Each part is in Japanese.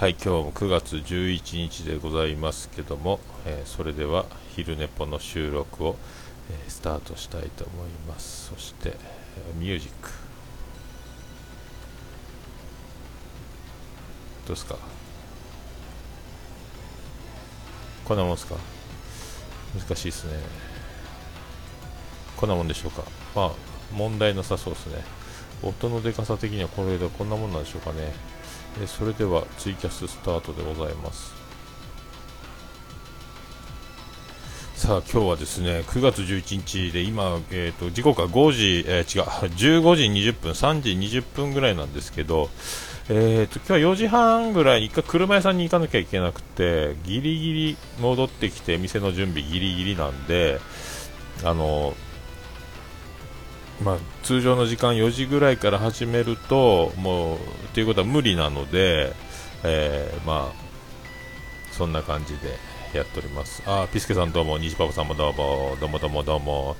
はい今日も9月11日でございますけども、えー、それでは昼寝ぽの収録を、えー、スタートしたいと思います。そして、えー、ミュージック。どうですか？こんなもんですか？難しいですね。こんなもんでしょうか？まあ問題なさそうですね。音のでかさ的にはこれでこんなもんなんでしょうかね。えそれではツイキャススタートでございます。さあ今日はですね9月11日で今、えーと、時刻は5時、えー、違う15時20分3時20分ぐらいなんですけど、えーと、今日は4時半ぐらいに1回車屋さんに行かなきゃいけなくてギリギリ戻ってきて店の準備ギリギリなんであのまあ、通常の時間4時ぐらいから始めるともうということは無理なので、えー、まあそんな感じでやっております。あピスケさんどうも虹パパさんもどうもどうもどうもどうも、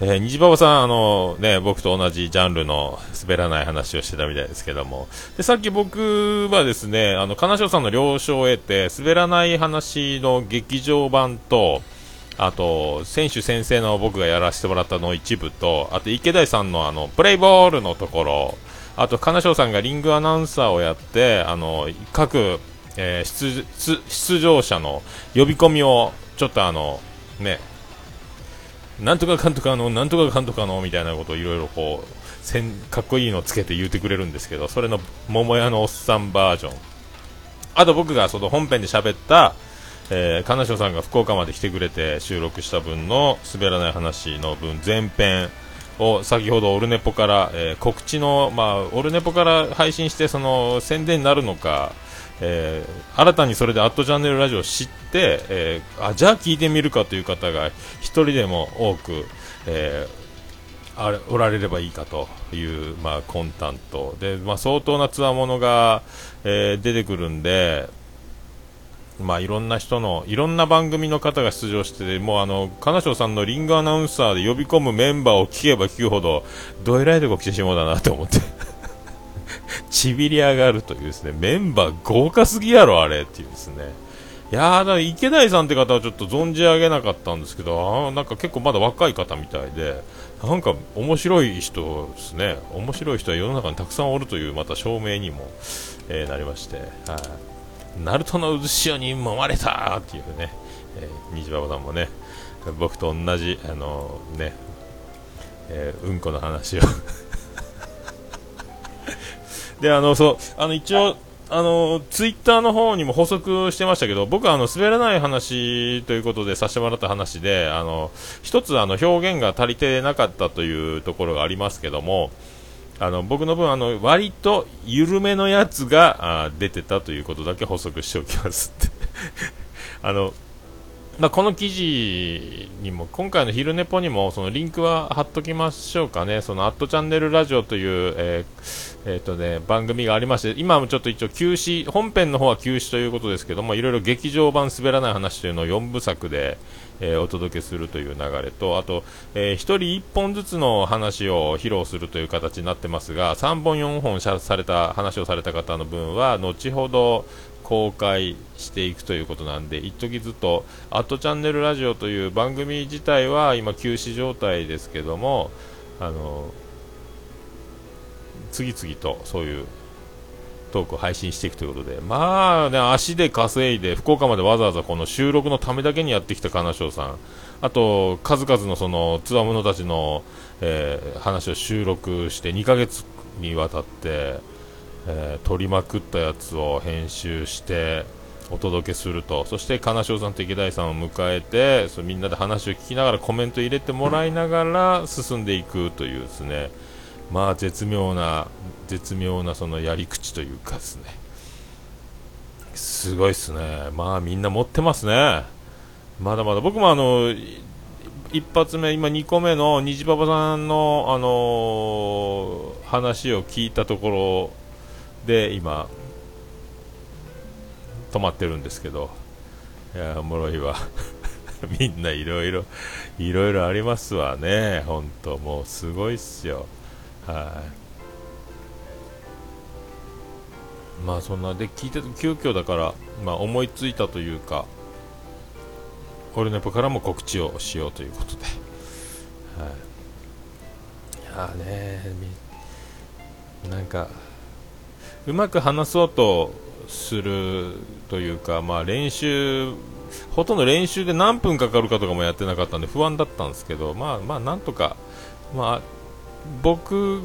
えー、虹パパさんあのね僕と同じジャンルの滑らない話をしてたみたいですけども。でさっき僕はですねあの金城さんの了承を得て滑らない話の劇場版とあと、選手先生の僕がやらせてもらったの一部と、あと池田さんのあの、プレイボールのところ、あと、金賞さんがリングアナウンサーをやって、あの、各、えー、出、出場者の呼び込みを、ちょっとあの、ね、なんとかかんとかの、なんとかかんとかの、みたいなことをいろいろこう、せんかっこいいのつけて言うてくれるんですけど、それの桃屋のおっさんバージョン。あと僕がその本編で喋った、えー、金城さんが福岡まで来てくれて収録した分の滑らない話の分前編を先ほどオルネポから、えー、告知の、まあ、オルネポから配信してその宣伝になるのか、えー、新たにそれで「アットチャンネルラジオ」を知って、えー、あじゃあ聞いてみるかという方が1人でも多く、えー、あおられればいいかという、まあ、魂胆とで、まあ、相当なつわものが、えー、出てくるんで、まあ、いろんな人の、いろんな番組の方が出場してて、もうあの、金賞さんのリングアナウンサーで呼び込むメンバーを聞けば聞くほど、どえらいとこ来てしまうだなと思って。ちびり上がるというですね、メンバー豪華すぎやろ、あれっていうですね。いやー、だ池谷さんって方はちょっと存じ上げなかったんですけど、あなんか結構まだ若い方みたいで、なんか面白い人ですね、面白い人は世の中にたくさんおるというまた証明にも、えー、なりまして、はい、ナルトの渦潮に揉まれたっていうね、えー、虹パパさんもね、僕と同じ、あのー、ね、えー、うんこの話を。で、あの、そう、あの、一応、あの、ツイッターの方にも補足してましたけど、僕はあの、滑らない話ということでさせてもらった話で、あの、一つあの、表現が足りてなかったというところがありますけども、あの僕の分あの割と緩めのやつがあ出てたということだけ補足しておきますって。あのまあ、この記事にも今回の昼寝ぽにもそのリンクは貼っときましょうかね、そのアットチャンネルラジオという、えーえーとね、番組がありまして、今もちょっと一応休止、本編の方は休止ということですけども、いろいろ劇場版滑らない話というのを4部作で、えー、お届けするという流れと、あと、えー、1人1本ずつの話を披露するという形になってますが、3本4本された話をされた方の分は、後ほど公開していくということなんで、一時ずっと、アットチャンネルラジオという番組自体は今休止状態ですけども、あの、次々とそういうトークを配信していくということで、まあね、足で稼いで、福岡までわざわざこの収録のためだけにやってきた金賞さん、あと、数々のその、つわものたちの、えー、話を収録して2ヶ月にわたって、えー、撮りまくったやつを編集して、お届けすると、そして金賞さんと池田さんを迎えて、そみんなで話を聞きながらコメント入れてもらいながら進んでいくというですね、まあ絶妙な絶妙なそのやり口というかですね。すごいっすね。まあみんな持ってますね。まだまだ。僕もあの一発目今2個目の虹パパさんのあのー、話を聞いたところで今止まってるんですけど。いやおもろいわ。みんないろいろいろいろありますわね。本当もうすごいっすよ。はい。まあそんなで聞いて急遽だから、まあ、思いついたというかオルネポからも告知をしようということで、はい、いやねなんかうまく話そうとするというか、まあ、練習ほとんど練習で何分かかるかとかもやってなかったんで不安だったんですけど、まあまあなんとか、まあ、僕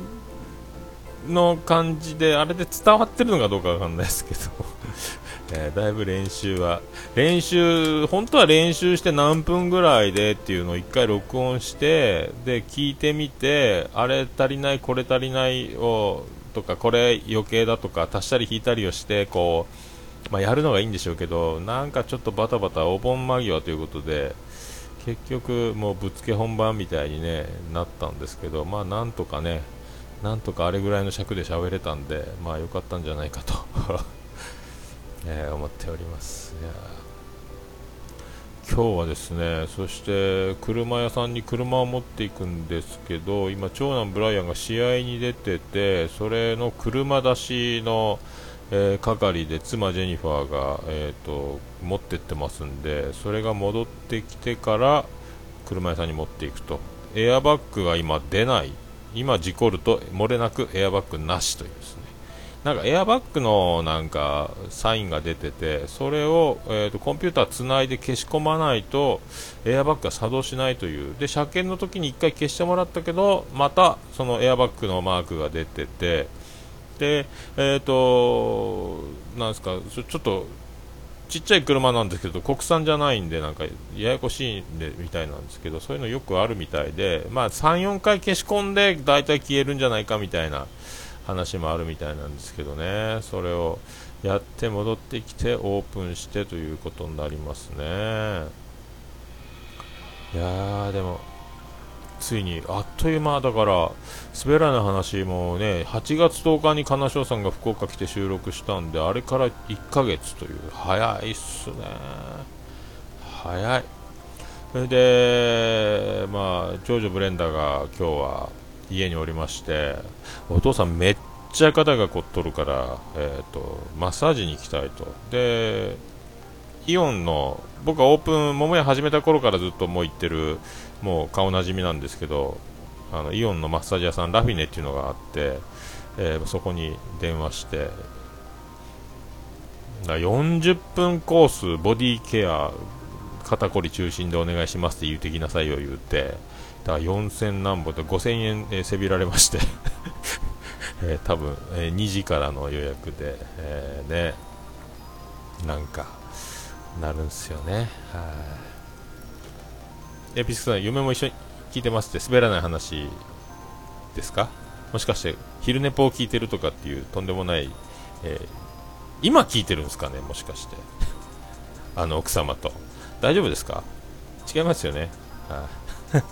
の感じであれで伝わってるのかどうかわかんないですけど。えー、だいぶ練習は練習本当は練習して何分ぐらいでっていうのを1回録音してで聞いてみてあれ足りないこれ足りないをとかこれ余計だとか足したり引いたりをしてこう、まあ、やるのがいいんでしょうけどなんかちょっとバタバタお盆間際ということで結局もうぶっつけ本番みたいに、ね、なったんですけどまあなんとかねなんとかあれぐらいの尺で喋れたんでまあ良かったんじゃないかと えー、思っております。今日はですねそして車屋さんに車を持っていくんですけど今、長男ブライアンが試合に出ててそれの車出しの、えー、係で妻ジェニファーが、えーと、持ってってますんでそれが戻ってきてから車屋さんに持っていくと。エアバッグが今出ない。今事故ると漏れなくエアバッグなしというですね。なんかエアバッグのなんかサインが出ててそれを、えーと、コンピューターつないで消し込まないとエアバッグが作動しないという。で車検の時に1回消してもらったけどまたそのエアバッグのマークが出てて。でえっ、ー、となんですかちょっとちっちゃい車なんですけど国産じゃないんでなんかややこしいんでみたいなんですけどそういうのよくあるみたいでまあ3、4回消し込んで大体消えるんじゃないかみたいな話もあるみたいなんですけどね。それをやって戻ってきてオープンしてということになりますね。いやーでもついにあっという間だから滑らない話もね8月10日に金賞さんが福岡来て収録したんであれから1ヶ月という早いっすね。早い。それでまあ長女ブレンダーが今日は家におりましてお父さんめっちゃ肩が凝っとるから、えーと、マッサージに行きたいと。でイオンの僕はオープン桃屋始めた頃からずっともう行ってるもう顔なじみなんですけどあのイオンのマッサージ屋さんラフィネっていうのがあって、えー、そこに電話してだ40分コースボディケア肩こり中心でお願いしますって言うてきなさいよ言うてだから4000何本で5000円、えー、せびられまして えー、多分、えー、2時からの予約で、えー、ねなんかなるんすよね。はい。エピスクさん夢も一緒に聞いてますって滑らない話ですか？もしかして昼寝ぽを聞いてるとかっていうとんでもない、えー、今聞いてるんですかね？もしかして。あの奥様と。大丈夫ですか？違いますよね。はい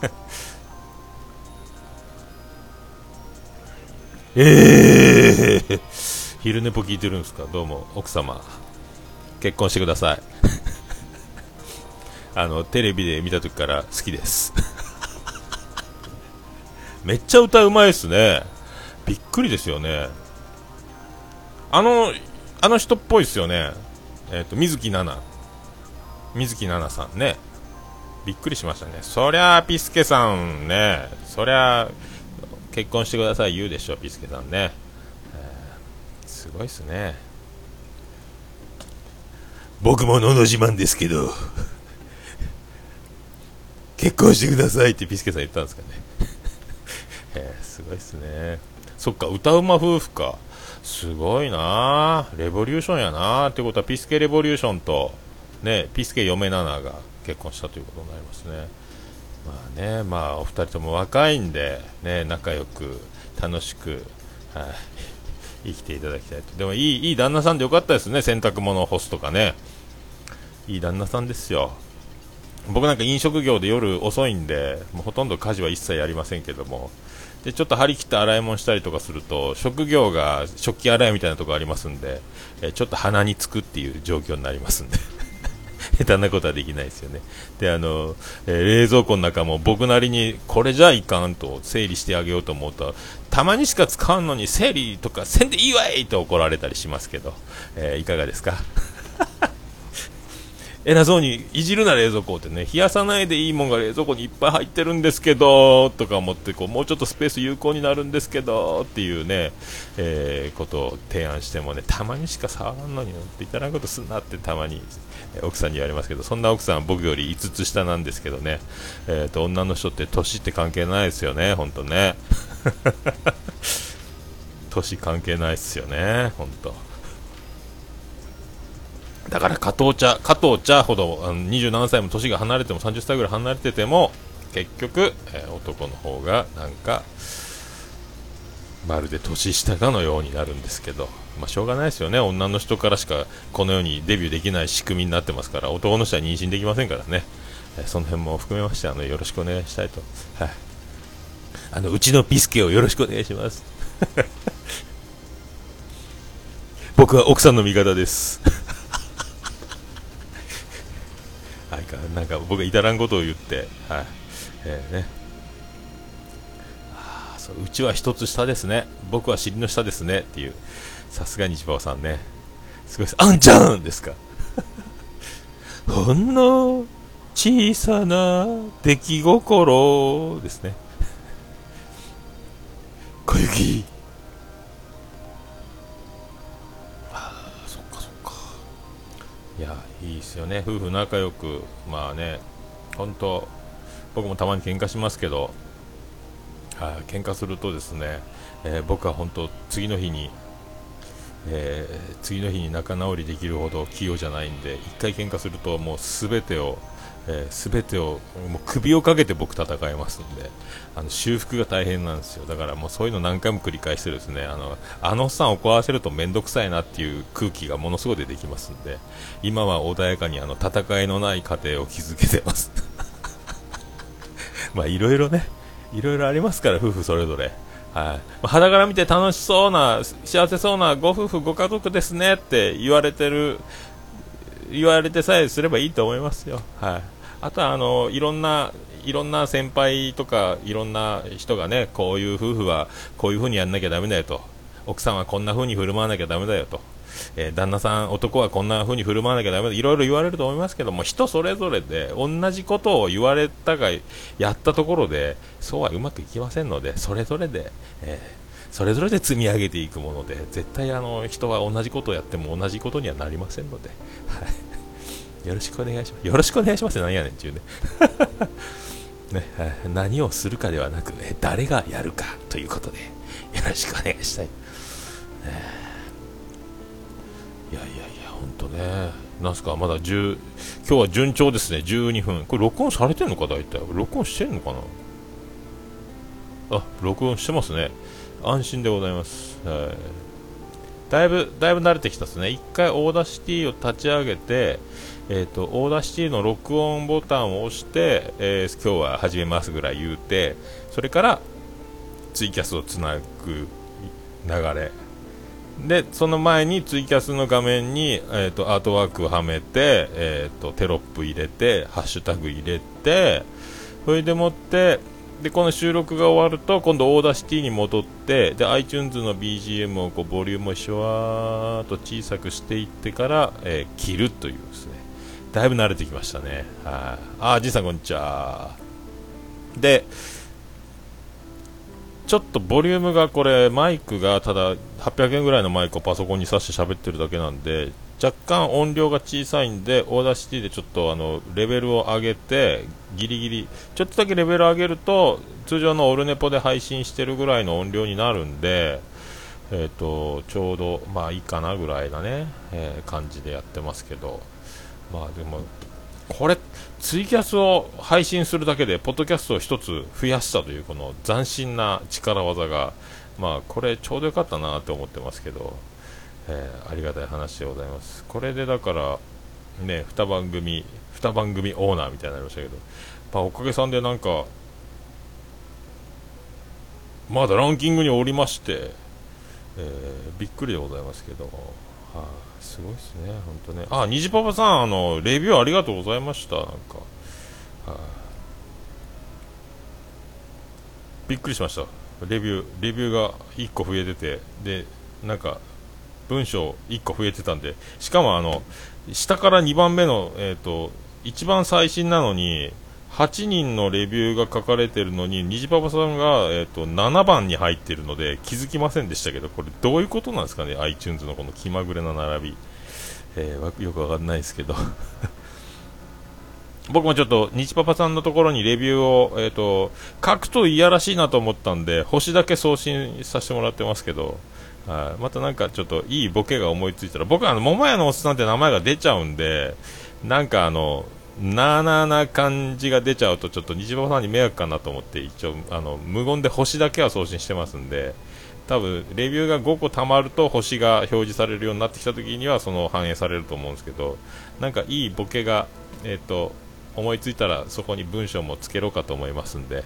ええー、昼寝ぽ聞いてるんですか？どうも、奥様。結婚してください。あの、テレビで見た時から好きです。めっちゃ歌うまいっすね。びっくりですよね。あの、あの人っぽいっすよね。えっ、ー、と、水木奈々。水木奈々さんね。びっくりしましたね。そりゃあピスケさんね、そりゃ結婚してください言うでしょ、ピスケさんね。えー、すごいっすね。僕ものの自慢ですけど、結婚してくださいってピスケさん言ったんですかね。えー、すごいっすね。そっか、歌うま夫婦か。すごいなレボリューションやなってことは、ピスケレボリューションと、ね、ピスケ嫁ナナが結婚したということになりますね。まあね、まあお二人とも若いんで、ね、仲良く楽しく、はい、生きていただきたいと。でもいい、いい旦那さんでよかったですね、洗濯物を干すとかね。いい旦那さんですよ。僕なんか飲食業で夜遅いんで、もうほとんど家事は一切やりませんけども、でちょっと張り切って洗い物したりとかすると職業が食器洗いみたいなとこありますんで、えちょっと鼻につくっていう状況になりますんで。下手なことはできないですよね。で、あの、えー、冷蔵庫の中も僕なりにこれじゃいかんと整理してあげようと思うと、たまにしか使うのに整理とかせんでいいわいと怒られたりしますけど、えー、いかがですか？偉そうにいじるな冷蔵庫ってね冷やさないでいいもんが冷蔵庫にいっぱい入ってるんですけどとか思ってこうもうちょっとスペース有効になるんですけどっていうね、えー、ことを提案してもねたまにしか触らんのに乗っていただくことすんなってたまに、奥さんに言われますけどそんな奥さん僕より5つ下なんですけどね、えーと、女の人って年って関係ないですよね本当ね 年関係ないですよね本当。だから加藤茶、加藤茶ほどあの27歳も年が離れても30歳ぐらい離れてても結局、えー、男の方がなんかまるで年下かのようになるんですけど、まあ、しょうがないですよね、女の人からしかこの世にデビューできない仕組みになってますから男の人は妊娠できませんからね、えー、その辺も含めましてあのよろしくお願いしたいと、はい、あのうちのビスケをよろしくお願いします。僕は奥さんの味方です。はいか、なんか僕が至らんことを言って、はい、えー、ね。あそううちは一つ下ですね。僕は尻の下ですね。っていう。さすが日馬さんね。すごいです。あんちゃんですか。ほんの小さな出来心ですね。小雪。ですよね。夫婦仲良くまあね本当僕もたまに喧嘩しますけどはい、喧嘩するとですね、えー、僕は本当次の日に、えー、次の日に仲直りできるほど器用じゃないんで1回喧嘩するともう全てをえー、全てをもう首をかけて僕戦いますんであの修復が大変なんですよだからもうそういうの何回も繰り返してですねあのあのおっさんを怒らせると面倒くさいなっていう空気がものすごい出てきますんで今は穏やかにあの戦いのない家庭を築けてます まあいろいろねいろいろありますから夫婦それぞれはい、肌から見て楽しそうな幸せそうなご夫婦ご家族ですねって言われてる言われてさえすればいいと思いますよ。はい。あとはあのいろんないろんな先輩とかいろんな人がねこういう夫婦はこういう風にやんなきゃだめだよと。奥さんはこんな風に振る舞わなきゃだめだよと、えー、旦那さん男はこんな風に振る舞わなきゃだめだいろいろ言われると思いますけども人それぞれで同じことを言われたがやったところでそうはうまくいきませんのでそれぞれで、えーそれぞれで積み上げていくもので絶対あの人は同じことをやっても同じことにはなりませんので、はい、よろしくお願いします。よろしくお願いします何やねんちゅうね。ね、何をするかではなく、ね、誰がやるかということでよろしくお願いしたい、いやいやいや本当ね。なんすかまだ10今日は順調ですね。12分。これ録音されてんのか大体。録音してんのかな？あ録音してますね。安心でございます。はい。だいぶ、だいぶ慣れてきたですね。一回 Audacity を立ち上げて、え、ー、と、 Audacity の録音ボタンを押して、えー、今日は始めますぐらい言うて、それからツイキャスをつなぐ流れ。で、その前にツイキャスの画面に、えーと、アートワークをはめて、えーとテロップ入れて、ハッシュタグ入れて、それでもって、でこの収録が終わると今度 Audacity に戻ってで iTunes の BGM をこうボリュームをシュワーっと小さくしていってから、えー、切るというですねだいぶ慣れてきましたね。はい。あじいさんこんにちは。でちょっとボリュームがこれマイクがただ800円ぐらいのマイクをパソコンに挿して喋ってるだけなんで若干音量が小さいんで Audacity でちょっとあのレベルを上げてギリギリちょっとだけレベル上げると通常のオルネポで配信してるぐらいの音量になるんで、えーと、ちょうどまあいいかなぐらいなね、えー、感じでやってますけど。まあでもこれツイキャスを配信するだけでポッドキャストを1つ増やしたというこの斬新な力技がまあこれちょうどよかったなと思ってますけどえー、ありがたい話でございます。これでだからね2番組2番組オーナーみたいになりましたけど、まあ、おかげさんでなんかまだランキングにおりまして、えー、びっくりでございますけど、あ、すごいですね、本当ね。あ、虹パパさん、あの、レビューありがとうございました。なんか、はびっくりしました。レビュー、レビューが1個増えてて、で、なんか、文章1個増えてたんで、しかもあの、下から2番目の、えっ、ー、と、一番最新なのに、8人のレビューが書かれてるのに、虹パパさんが、えーと、7番に入ってるので気づきませんでしたけど、これどういうことなんですかね、iTunes のこの気まぐれな並び。えー、よくわかんないですけど。僕もちょっと日パパさんのところにレビューを、えーと、書くといやらしいなと思ったんで星だけ送信させてもらってますけど、はい、またなんかちょっといいボケが思いついたら僕はあの桃屋のおっさんって名前が出ちゃうんでなんかあのなーなーな感じが出ちゃうとちょっと日パパさんに迷惑かなと思って一応あの無言で星だけは送信してますんで多分レビューが5個たまると星が表示されるようになってきた時にはその反映されると思うんですけどなんかいいボケが、えーと、思いついたらそこに文章もつけろかと思いますんで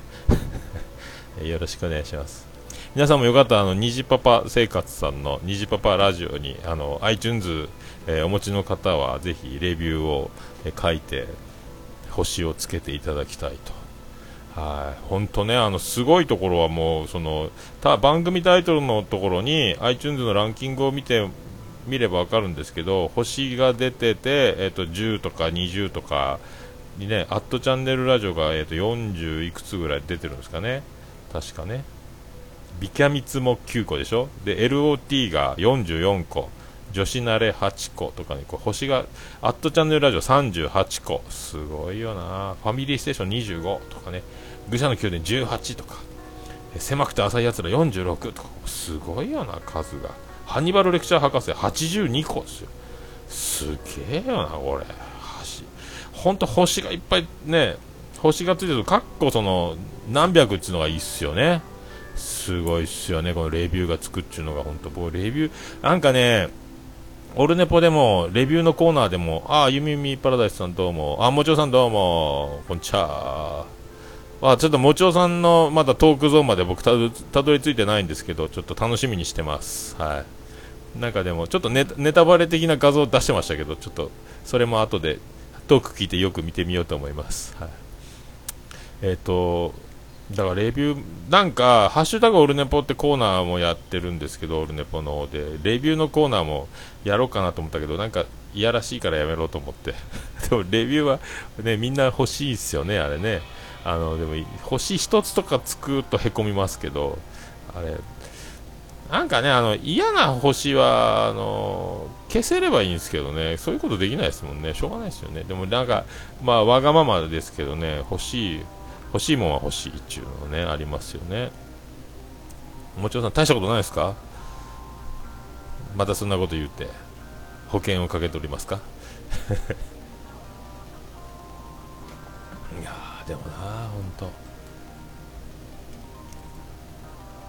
よろしくお願いします。皆さんもよかったらあの虹パパ生活さんの虹パパラジオにあの iTunes、えー、お持ちの方はぜひレビューを、え、書いて星をつけていただきたいと。はい、本当ね、あのすごいところはもうそのた番組タイトルのところに iTunes のランキングを見て見れば分かるんですけど星が出てて、えーと、10とか20とかにね、アットチャンネルラジオが、えーと、40いくつぐらい出てるんですかね、確かね。ビキャミツも9個でしょ、で LOT が44個、女子慣れ8個とかにこう星が、アットチャンネルラジオ38個、すごいよな、ファミリーステーション25とかね。愚者の宮殿18とか。狭くて浅いやつら46とか。すごいよな数が。ハニバルレクチャー博士82個ですよ。すげえよなこれ。本当星がいっぱいね星がついてるとかっこその何百っていうのがいいっすよね。すごいっすよね。このレビューがつくっていうのが本当僕レビューなんかねオルネポでもレビューのコーナーでもああゆみみパラダイスさんどうもあもちろさんどうもこんにちは。あちょっともちおさんのまだトークゾーンまで僕たどり着いてないんですけどちょっと楽しみにしてます。はい。なんかでもちょっとネネタバレ的な画像出してましたけどちょっとそれも後でトーク聞いてよく見てみようと思います。はい。えっ、ー、とだからレビューなんかハッシュタグオルネポってコーナーもやってるんですけどオルネポの方でレビューのコーナーもやろうかなと思ったけどなんかいやらしいからやめろと思って。でもレビューはねみんな欲しいですよねあれね。あのでも星1つとかつくとへこみますけどあれ。なんかねあの嫌な星はあの消せればいいんですけどね。そういうことできないですもんね。しょうがないですよね。でもなんかまあわがままですけどね欲しい欲しいもんは欲しいっていうのねありますよね。もちろん大したことないですか？またそんなこと言って保険をかけておりますか？いやでもな本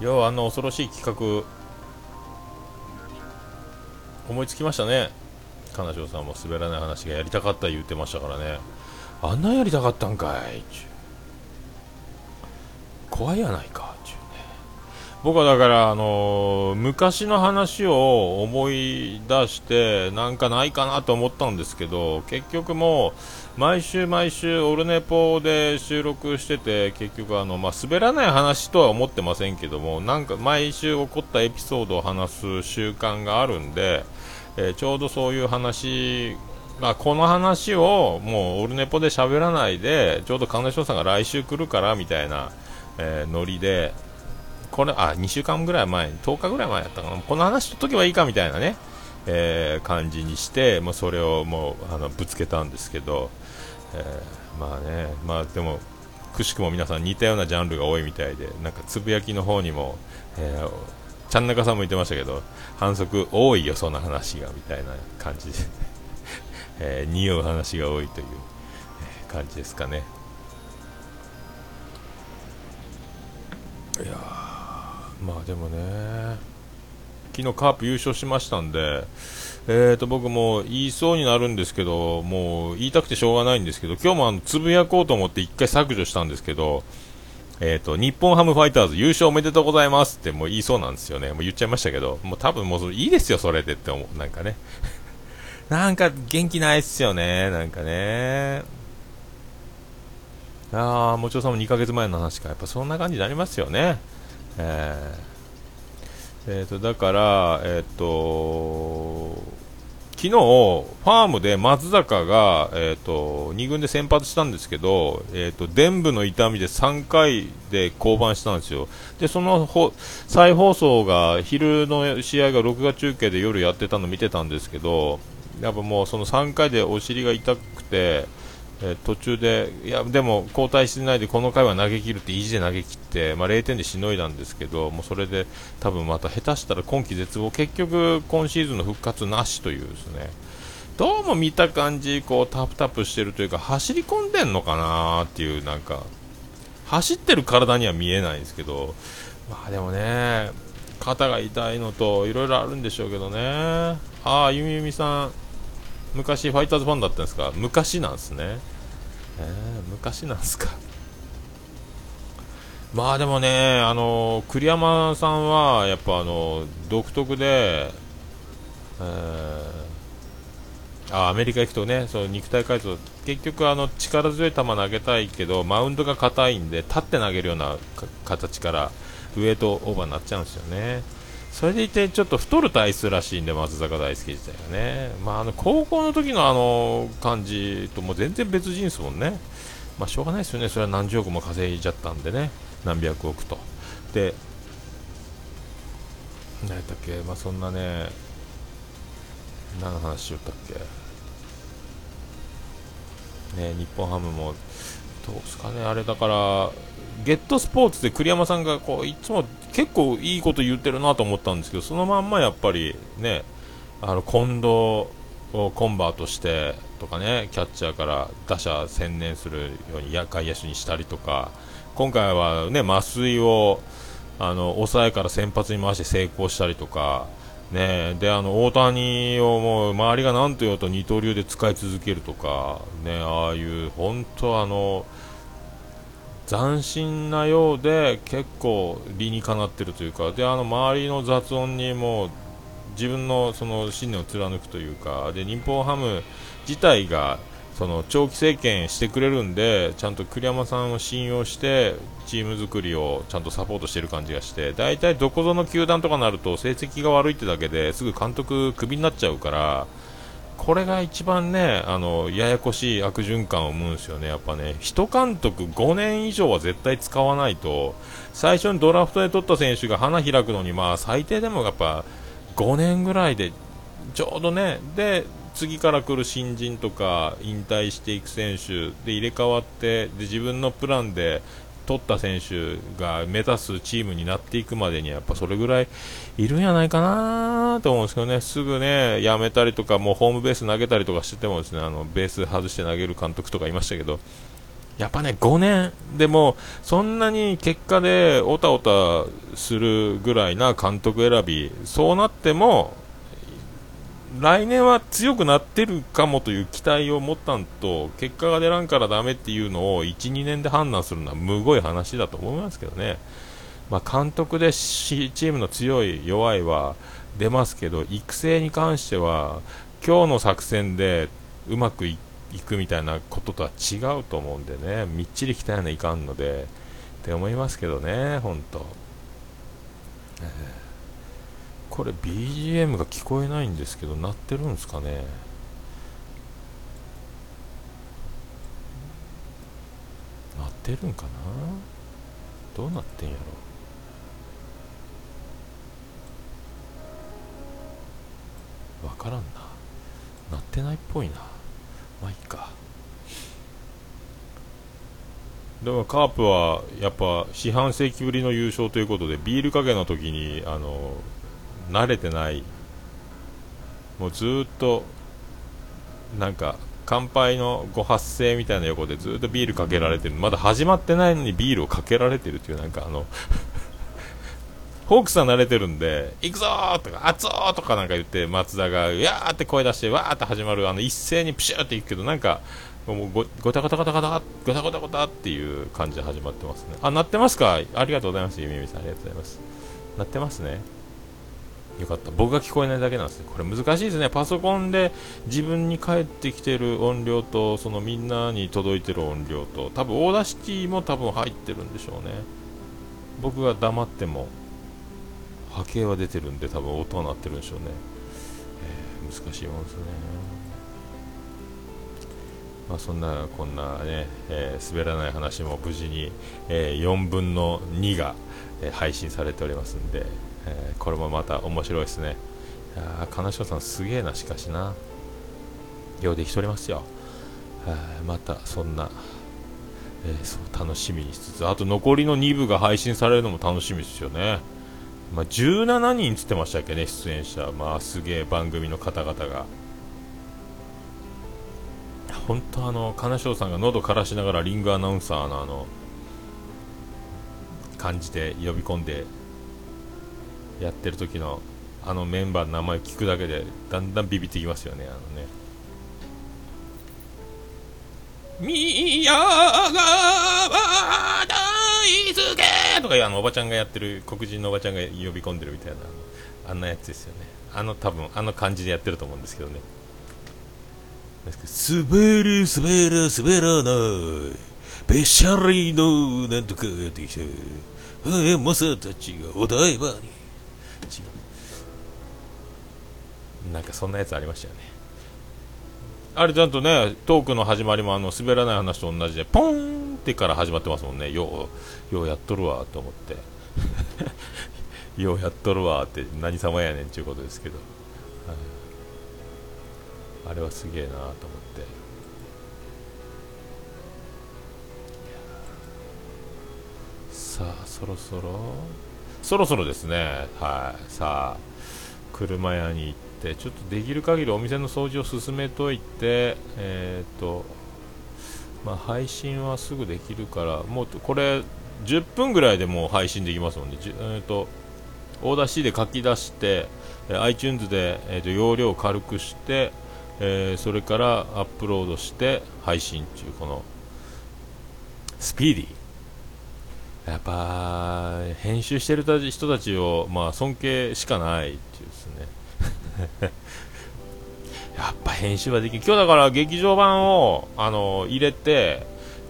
当ようあの恐ろしい企画思いつきましたね。金城さんも滑らない話がやりたかった言ってましたからね。あんなやりたかったんかいっ怖いやないか僕はだから、あのー、昔の話を思い出してなんかないかなと思ったんですけど結局もう毎週毎週オルネポで収録してて結局あの、まあ、滑らない話とは思ってませんけどもなんか毎週起こったエピソードを話す習慣があるんで、えー、ちょうどそういう話まあ、この話をもうオルネポで喋らないでちょうど金城さんが来週来るからみたいな、えー、ノリでこれ、あ、2週間ぐらい前、10日ぐらい前やったかな、この話しとけばいいかみたいなね、えー、感じにして、もうそれをもうあのぶつけたんですけど、えー、まあね、まあでも、くしくも皆さん似たようなジャンルが多いみたいで、なんかつぶやきの方にも、えー、ちゃん中さんも言ってましたけど、反則多いよ、そんな話がみたいな感じで、えー、匂う話が多いという、感じですかね。いやまあでもね、昨日カープ優勝しましたんで、えー、と僕も言いそうになるんですけど、もう言いたくてしょうがないんですけど、今日もあのつぶやこうと思って1回削除したんですけど、えっ、ー、と、日本ハムファイターズ優勝おめでとうございますってもう言いそうなんですよね。もう言っちゃいましたけど、もう多分もういいですよ、それでって思う。なんかね。なんか元気ないっすよね、なんかね。ああ、もちろさんも2ヶ月前の話か。やっぱそんな感じになりますよね。えー、えー、と、だから、えっ、ー、と、昨日、ファームで松坂が、えーと、2軍で先発したんですけど、えーと、伝部の痛みで3回で降板したんですよ、でそのほ再放送が昼の試合が録画中継で夜やってたの見てたんですけど、やっぱもうその3回でお尻が痛くて、えー、途中で、いやでも交代しないでこの回は投げ切るって意地で投げ切って、まあ、0点でしのいだんですけど、もうそれで多分また下手したら今季絶望、結局今シーズンの復活なしというですね、どうも見た感じ、こうタプタプしてるというか、走り込んでんのかなっていう、なんか、走ってる体には見えないんですけど、まあでもね、肩が痛いのといろいろあるんでしょうけどね、ああ、ゆみゆみさん、昔ファイターズファンだったんですか？昔なんですね。えー、昔なんですか？まあでもね、あの栗山さんはやっぱあの独特で、えー、あアメリカ行くとね、その肉体改造、結局あの力強い球投げたいけど、マウンドが硬いんで、立って投げるような形からウエイトオーバーになっちゃうんですよね。それでいてちょっと太る体質らしいんで松坂大輔自体がね、まあ、あの高校の時のあの感じとも全然別人ですもんね、まあ、しょうがないですよね、それは何十億も稼いじゃったんでね、何百億と。で、何やったっけ、まあ、そんなね、何の話しよったっけ、ね、日本ハムも、どうですかね、あれだから、ゲットスポーツで栗山さんがこういつも結構いいこと言ってるなと思ったんですけどそのまんまやっぱりねあの近藤をコンバートしてとかねキャッチャーから打者専念するように外野手にしたりとか今回はね増井をあの抑えから先発に回して成功したりとかねであの大谷をもう周りが何と言おうと二刀流で使い続けるとかねああいう本当あの斬新なようで結構理にかなってるというかであの周りの雑音にも自分のその信念を貫くというかで日本ハム自体がその長期政権してくれるんでちゃんと栗山さんを信用してチーム作りをちゃんとサポートしてる感じがして大体どこぞの球団とかなると成績が悪いってだけですぐ監督クビになっちゃうからこれが一番ね、あの、ややこしい悪循環を生むんですよね。やっぱね、一監督5年以上は絶対使わないと、最初にドラフトで取った選手が花開くのに、まあ最低でもやっぱ5年ぐらいで、ちょうどね、で、次から来る新人とか引退していく選手で入れ替わってで自分のプランで取った選手が目指すチームになっていくまでにやっぱそれぐらいいるんじゃないかなと思うんですけどね、すぐね、やめたりとか、もうホームベース投げたりとかしててもですね、あのベース外して投げる監督とかいましたけど、やっぱね、5年でも、そんなに結果でおたおたするぐらいな監督選び、そうなっても、来年は強くなってるかもという期待を持ったんと結果が出らんからダメっていうのを1、2年で判断するのはむごい話だと思いますけどね、まあ、監督でチームの強い、弱いは出ますけど育成に関しては今日の作戦でうまくいくみたいなこととは違うと思うんでね。みっちり鍛えないかんのでって思いますけどね、本当。えーこれ BGM が聞こえないんですけど鳴ってるんですかね？鳴ってるんかな？どうなってんやろ？わからんな。鳴ってないっぽいな。まあいいか。でもカープはやっぱ四半世紀ぶりの優勝ということでビールかけの時にあの慣れてない。もうずっとなんか乾杯のご発声みたいな横でずっとビールかけられてる。まだ始まってないのにビールをかけられてるっていうなんかあの ホークスは慣れてるんで、行くぞとか、熱ーとかなんか言って、松田が、やーって声出して、わーって始まる、あの、一斉にプシューっていくけど、なんか、もうごごたごたごたごたごたごたごたっていう感じで始まってますね。あ鳴ってますか？ありがとうございますゆみみさん。ありがとうございます。鳴ってますね。よかった。僕が聞こえないだけなんですね。これ難しいですね。パソコンで自分に返ってきてる音量とそのみんなに届いてる音量と多分 Audacity も多分入ってるんでしょうね。僕が黙っても波形は出てるんで多分音は鳴ってるんでしょうね、えー、難しいもんですね。まあ、そんなこんなね、えー、滑らない話も無事に、えー、4分の2が、えー、配信されておりますんで、えこれもまた面白いですね。いや金城さんすげえなしかしな。ようできておりますよ。またそんな、えそう楽しみにしつつ。あと残りの2部が配信されるのも楽しみですよね。まあ、17人つってましたっけね出演者。まあすげえ番組の方々が。本当あの金賞さんが喉枯らしながらリングアナウンサーのあの感じで呼び込んでやってる時のあのメンバーの名前聞くだけでだんだんビビってきますよねあのね。宮川大輔とかいうあのおばちゃんがやってる黒人のおばちゃんが呼び込んでるみたいなあんなやつですよね。あの多分あの感じでやってると思うんですけどね。滑る滑る滑らない。べしゃりのなんとかやってきてえマサたちがお台場になんかそんなやつありましたよね。あれちゃんとねトークの始まりもあの滑らない話と同じでポンってから始まってますもんね。ようようやっとるわと思って。ようやっとるわって 何様やねんちゅうことですけど。あれはすげえなと思って。さあそろそろ。そろそろですね。はい。さあ車屋に行ってちょっとできる限りお店の掃除を進めといてえっ、ー、とまあ配信はすぐできるからもうこれ10分ぐらいでもう配信できますもんね。え、ー、とオーダー C で書き出して、え iTunes で、えーと容量を軽くしてえー、それからアップロードして配信っていうこのスピーディー。やっぱ編集してる人たちを、まあ、尊敬しかないっていうですね。やっぱ編集はできる今日だから劇場版をあの入れて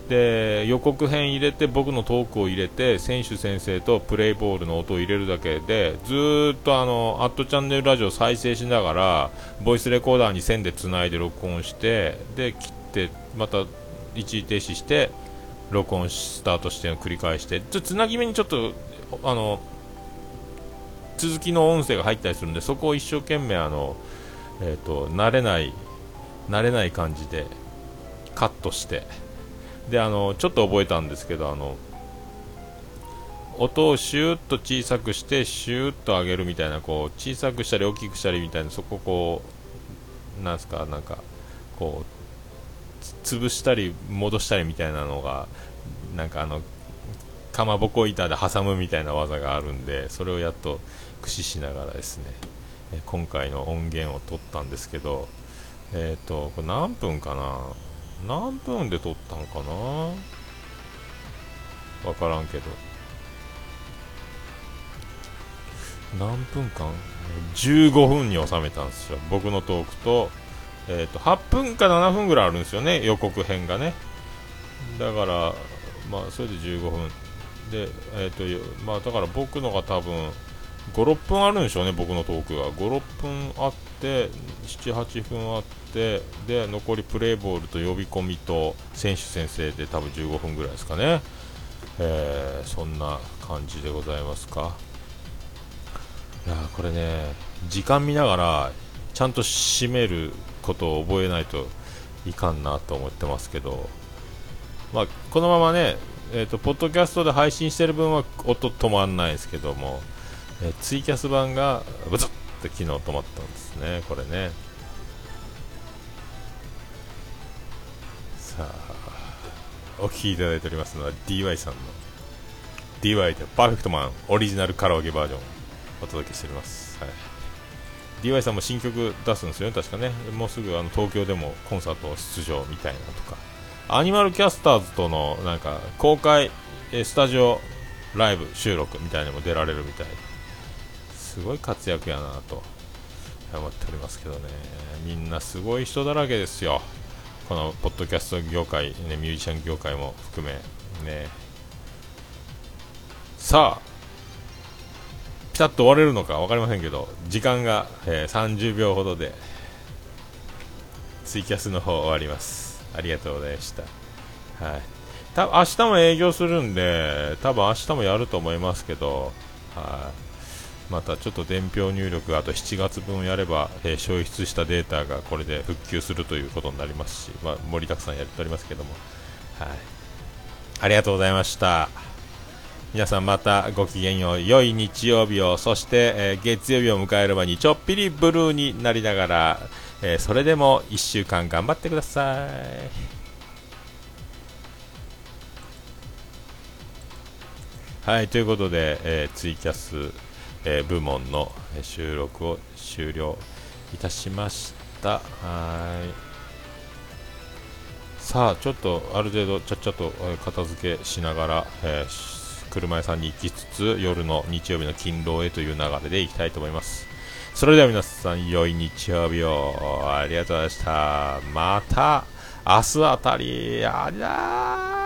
で予告編入れて僕のトークを入れて選手先生とプレイボールの音を入れるだけでずっとあのアットチャンネルラジオ再生しながらボイスレコーダーに線でつないで録音してで切ってまた一時停止して録音スタートして繰り返してちょつなぎ目にちょっとあの続きの音声が入ったりするんでそこを一生懸命あの、えーと慣れない慣れない感じでカットして。であのちょっと覚えたんですけどあの音をシューッと小さくしてシューッと上げるみたいなこう小さくしたり大きくしたりみたいなそここうなんすかなんかこう潰したり戻したりみたいなのがなんかあのかまぼこ板で挟むみたいな技があるんでそれをやっと駆使しながらですね今回の音源を取ったんですけどえっ、ー、とこれ何分かな？何分で撮ったんかな？わからんけど。何分間 ?15 分に収めたんですよ。僕のトークと,、えーと、8分か7分ぐらいあるんですよね予告編がね。だからまあそれで15分。でえっ、ー、とまあだから僕のが多分56分あるんでしょうね僕のトークが。56分あって78分あっててで残りプレーボールと呼び込みと選手先生で多分15分ぐらいですかね、えー、そんな感じでございますか。いやこれね時間見ながらちゃんと締めることを覚えないといかんなと思ってますけど、まあ、このままね、えーと、ポッドキャストで配信してる分は音止まんないですけども、えー、ツイキャス版がブツッと昨日止まったんですねこれね。さあお聴きいただいておりますのは DY さんの DY でパーフェクトマンオリジナルカラオケバージョンお届けしております、はい、DY さんも新曲出すんですよね、確かね。もうすぐあの東京でもコンサート出場みたいなとか。アニマルキャスターズとのなんか公開スタジオライブ収録みたいにも出られるみたい。すごい活躍やなと思っておりますけどね。みんなすごい人だらけですよ。このポッドキャスト業界、ね、ミュージシャン業界も含めね。さあピタッと終われるのか分かりませんけど時間が、えー、30秒ほどでツイキャスの方終わります。ありがとうございました。はい。た明日も営業するんで多分明日もやると思いますけどはい。またちょっと伝票入力あと7月分やれば、えー、消失したデータがこれで復旧するということになりますし、まあ、盛りだくさんやっておりますけども、はい、ありがとうございました。皆さんまたごきげんよう。良い日曜日を。そして、えー、月曜日を迎える前にちょっぴりブルーになりながら、えー、それでも1週間頑張ってください。はい、ということで、えー、ツイキャスえー、部門の収録を終了いたしました。はい。さあちょっとある程度ちゃっちゃと片付けしながら、えー、車屋さんに行きつつ夜の日曜日の勤労へという流れでいきたいと思います。それでは皆さん良い日曜日を。ありがとうございました。また明日あたり。ありゃー